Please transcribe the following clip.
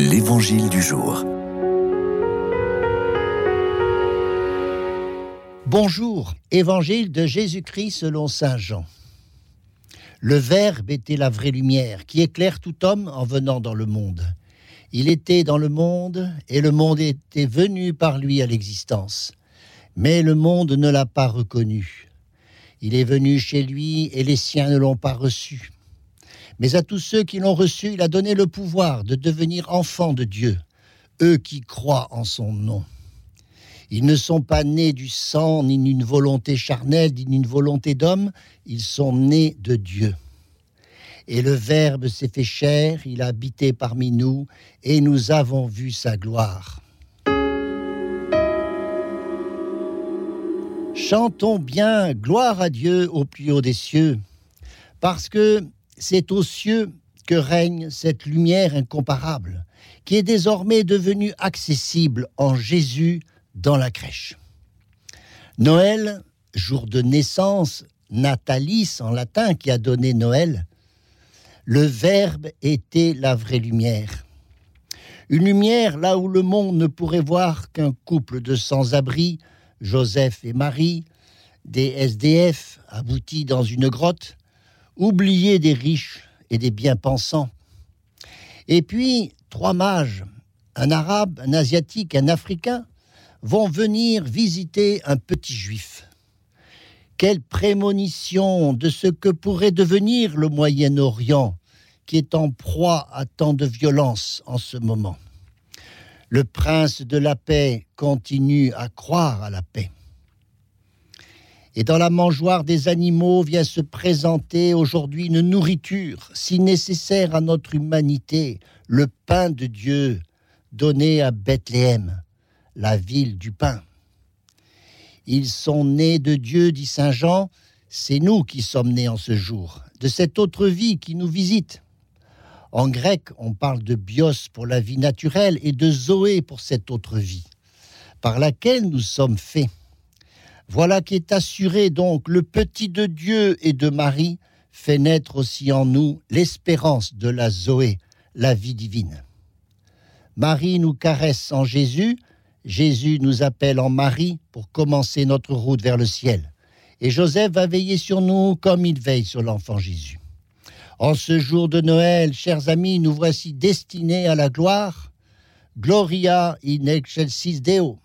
L'Évangile du jour. Bonjour, Évangile de Jésus-Christ selon Saint Jean. Le Verbe était la vraie lumière qui éclaire tout homme en venant dans le monde. Il était dans le monde et le monde était venu par lui à l'existence. Mais le monde ne l'a pas reconnu. Il est venu chez lui et les siens ne l'ont pas reçu. Mais à tous ceux qui l'ont reçu, il a donné le pouvoir de devenir enfants de Dieu, eux qui croient en son nom. Ils ne sont pas nés du sang, ni d'une volonté charnelle, ni d'une volonté d'homme, ils sont nés de Dieu. Et le Verbe s'est fait chair, il a habité parmi nous, et nous avons vu sa gloire. Chantons bien gloire à Dieu au plus haut des cieux, parce que c'est aux cieux que règne cette lumière incomparable, qui est désormais devenue accessible en Jésus dans la crèche. Noël, jour de naissance, natalis en latin qui a donné Noël, le Verbe était la vraie lumière. Une lumière là où le monde ne pourrait voir qu'un couple de sans-abri, Joseph et Marie, des SDF aboutis dans une grotte, oublié des riches et des bien-pensants. Et puis, trois mages, un arabe, un asiatique, un africain, vont venir visiter un petit juif. Quelle prémonition de ce que pourrait devenir le Moyen-Orient, qui est en proie à tant de violence en ce moment. Le prince de la paix continue à croire à la paix. Et dans la mangeoire des animaux vient se présenter aujourd'hui une nourriture si nécessaire à notre humanité, le pain de Dieu donné à Bethléem, la ville du pain. Ils sont nés de Dieu, dit Saint Jean, c'est nous qui sommes nés en ce jour, de cette autre vie qui nous visite. En grec, on parle de bios pour la vie naturelle et de zoé pour cette autre vie, par laquelle nous sommes faits. Voilà qui est assuré donc le petit de Dieu et de Marie fait naître aussi en nous l'espérance de la Zoé, la vie divine. Marie nous caresse en Jésus, Jésus nous appelle en Marie pour commencer notre route vers le ciel. Et Joseph va veiller sur nous comme il veille sur l'enfant Jésus. En ce jour de Noël, chers amis, nous voici destinés à la gloire. Gloria in excelsis Deo.